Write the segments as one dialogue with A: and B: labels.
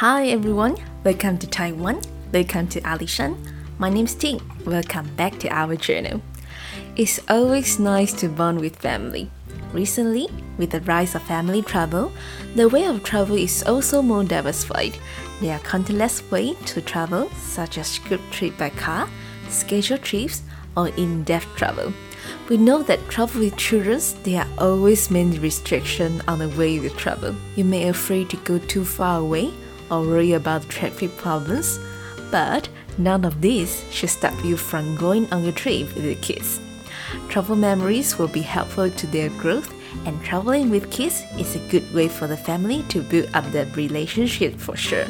A: Hi everyone, welcome to Taiwan. Welcome to Alishan. My name's Ting. Welcome back to our channel. It's always nice to bond with family. Recently, with the rise of family travel, the way of travel is also more diversified. There are countless ways to travel, such as group trip by car, scheduled trips, or in-depth travel. We know that travel with children, there are always many restrictions on the way you travel. You may afraid to go too far away or worry about traffic problems, but none of this should stop you from going on a trip with your kids. Travel memories will be helpful to their growth, and traveling with kids is a good way for the family to build up that relationship for sure.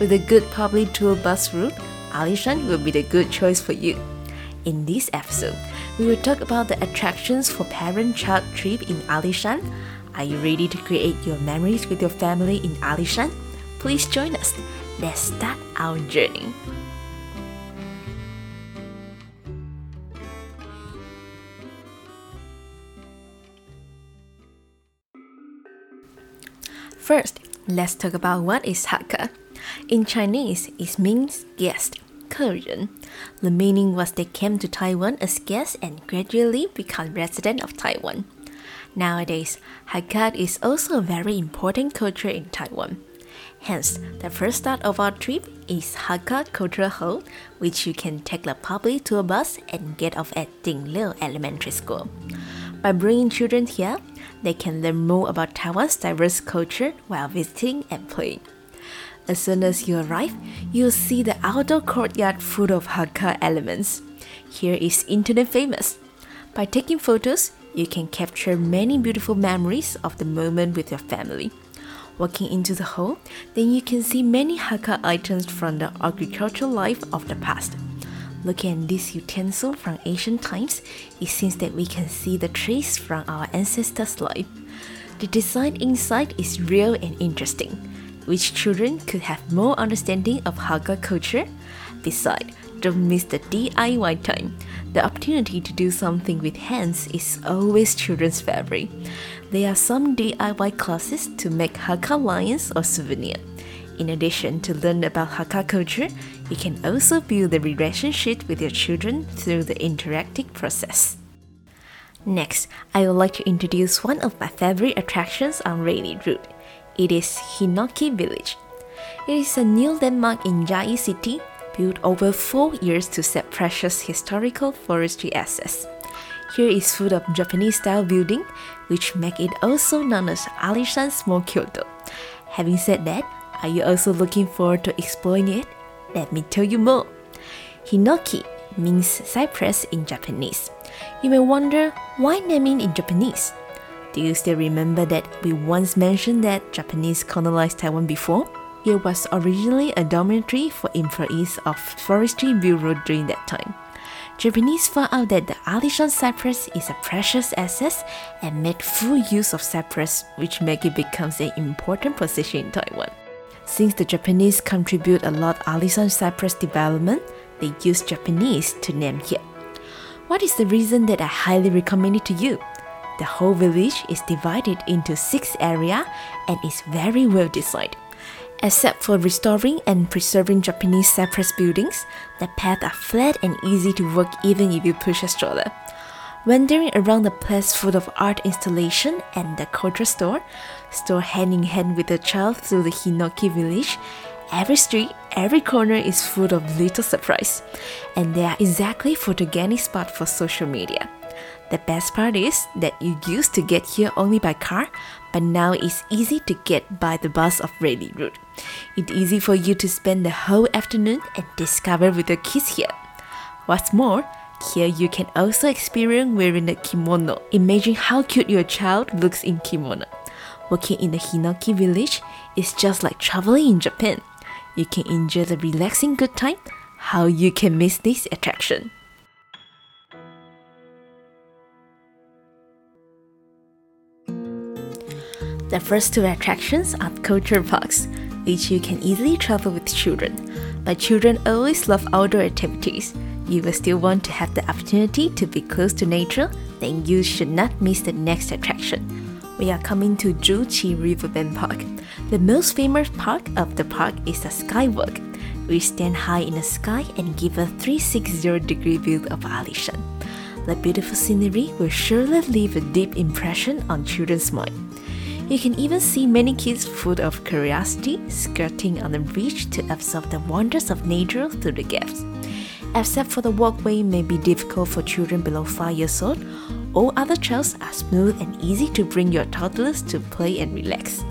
A: With a good public tour bus route, Alishan will be the good choice for you. In this episode, we will talk about the attractions for parent-child trip in Alishan. Are you ready to create your memories with your family in Alishan? Please join us. Let's start our journey. First, let's talk about what is Hakka. In Chinese, it means guest, 客人. The meaning was they came to Taiwan as guests and gradually become resident of Taiwan. Nowadays, Hakka is also a very important culture in Taiwan. Hence, the first start of our trip is Hakka Cultural Hall, which you can take the public tour bus and get off at Ding Liu Elementary School. By bringing children here, they can learn more about Taiwan's diverse culture while visiting and playing. As soon as you arrive, you'll see the outdoor courtyard full of Hakka elements. Here is internet famous. By taking photos, you can capture many beautiful memories of the moment with your family. Walking into the hall, then you can see many Hakka items from the agricultural life of the past. Looking at this utensil from ancient times, it seems that we can see the trace from our ancestors' life. The design inside is real and interesting, which children could have more understanding of Hakka culture. Besides, don't miss the DIY time. The opportunity to do something with hands is always children's favorite. There are some DIY classes to make Hakka lions or souvenir. In addition to learn about Hakka culture, you can also build a relationship with your children through the interactive process. Next, I would like to introduce one of my favorite attractions on Rayleigh Route. It is Hinoki Village. It is a new landmark in Chiayi City, built over four years to set precious historical forestry assets. Here is full of Japanese-style building, which make it also known as Alishan Small Kyoto. Having said that, are you also looking forward to exploring it? Let me tell you more. Hinoki means cypress in Japanese. You may wonder why naming in Japanese. Do you still remember that we once mentioned that Japanese colonized Taiwan before? It was originally a dormitory for employees of Forestry Bureau during that time. Japanese found out that the Alishan cypress is a precious asset and made full use of cypress, which make it becomes an important position in Taiwan. Since the Japanese contribute a lot Alishan cypress development, they use Japanese to name here. What is the reason that I highly recommend it to you? The whole village is divided into six areas and is very well designed. Except for restoring and preserving Japanese cypress buildings, the paths are flat and easy to walk even if you push a stroller. Wandering around the place full of art installation and the culture store, store hand in hand with the child through the Hinoki village, every street, every corner is full of little surprise, and they are exactly photogenic spot for social media. The best part is that you used to get here only by car, but now it's easy to get by the bus of Rayleigh Route. It's easy for you to spend the whole afternoon and discover with your kids here. What's more, here you can also experience wearing a kimono. Imagine how cute your child looks in kimono. Walking in the Hinoki village is just like traveling in Japan. You can enjoy the relaxing good time. How you can miss this attraction? The first two attractions are culture parks, which you can easily travel with children. But children always love outdoor activities. You will still want to have the opportunity to be close to nature, then you should not miss the next attraction. we are coming to Zhuqi Riverbend Park. The most famous part of the park is the skywalk. We stand high in the sky and give a 360 degree view of Alishan. The beautiful scenery will surely leave a deep impression on children's mind. You can even see many kids full of curiosity skirting on the beach to absorb the wonders of nature through the gaps. Except for the walkway may be difficult for children below 5 years old, all other trails are smooth and easy to bring your toddlers to play and relax.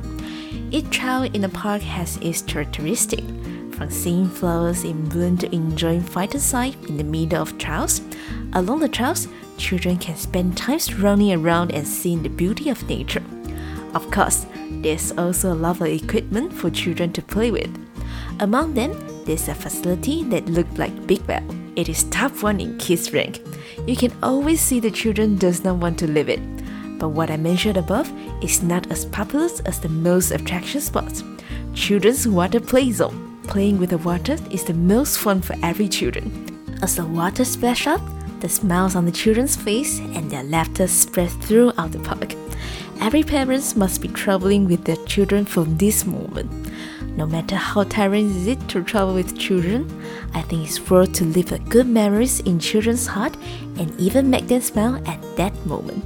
A: Each trail in the park has its characteristic, from seeing flowers in bloom to enjoying phytoncide in the middle of trails. Along the trails, children can spend time running around and seeing the beauty of nature. Of course, there's also a lot of equipment for children to play with. Among them, there's a facility that looks like Big Well. It is top one in kids rank. You can always see the children does not want to leave it. But what I mentioned above is not as popular as the most attraction spots. Children's water play zone. Playing with the water is the most fun for every children. As the water splash up, the smiles on the children's face and their laughter spread throughout the park. Every parent must be traveling with their children from this moment. No matter how tiring is it to travel with children, I think it's worth to leave a good memories in children's heart and even make them smile at that moment.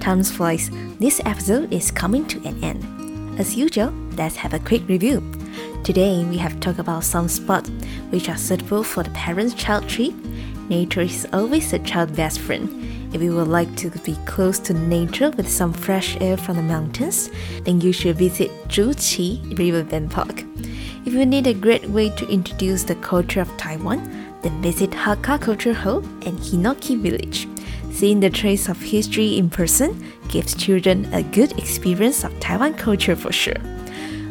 A: Time flies. This episode is coming to an end. As usual, let's have a quick review. Today, we have talked about some spots which are suitable for the parent-child trip. Nature is always a child's best friend. If you would like to be close to nature with some fresh air from the mountains, then you should visit Zhuqi Riverbend Park. If you need a great way to introduce the culture of Taiwan, then visit Hakka Culture Hall and Hinoki Village. Seeing the trace of history in person gives children a good experience of Taiwan culture for sure.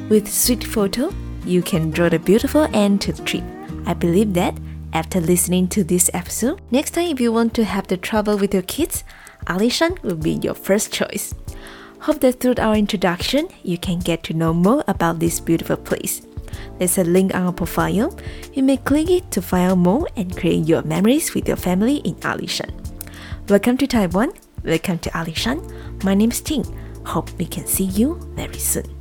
A: With sweet photo, you can draw the beautiful end to the trip. I believe that after listening to this episode, next time if you want to have the trouble with your kids, Alishan will be your first choice. Hope that through our introduction, you can get to know more about this beautiful place. There's a link on our profile. You may click it to find out more and create your memories with your family in Alishan. Welcome to Taiwan. Welcome to Alishan. My name is Ting. Hope we can see you very soon.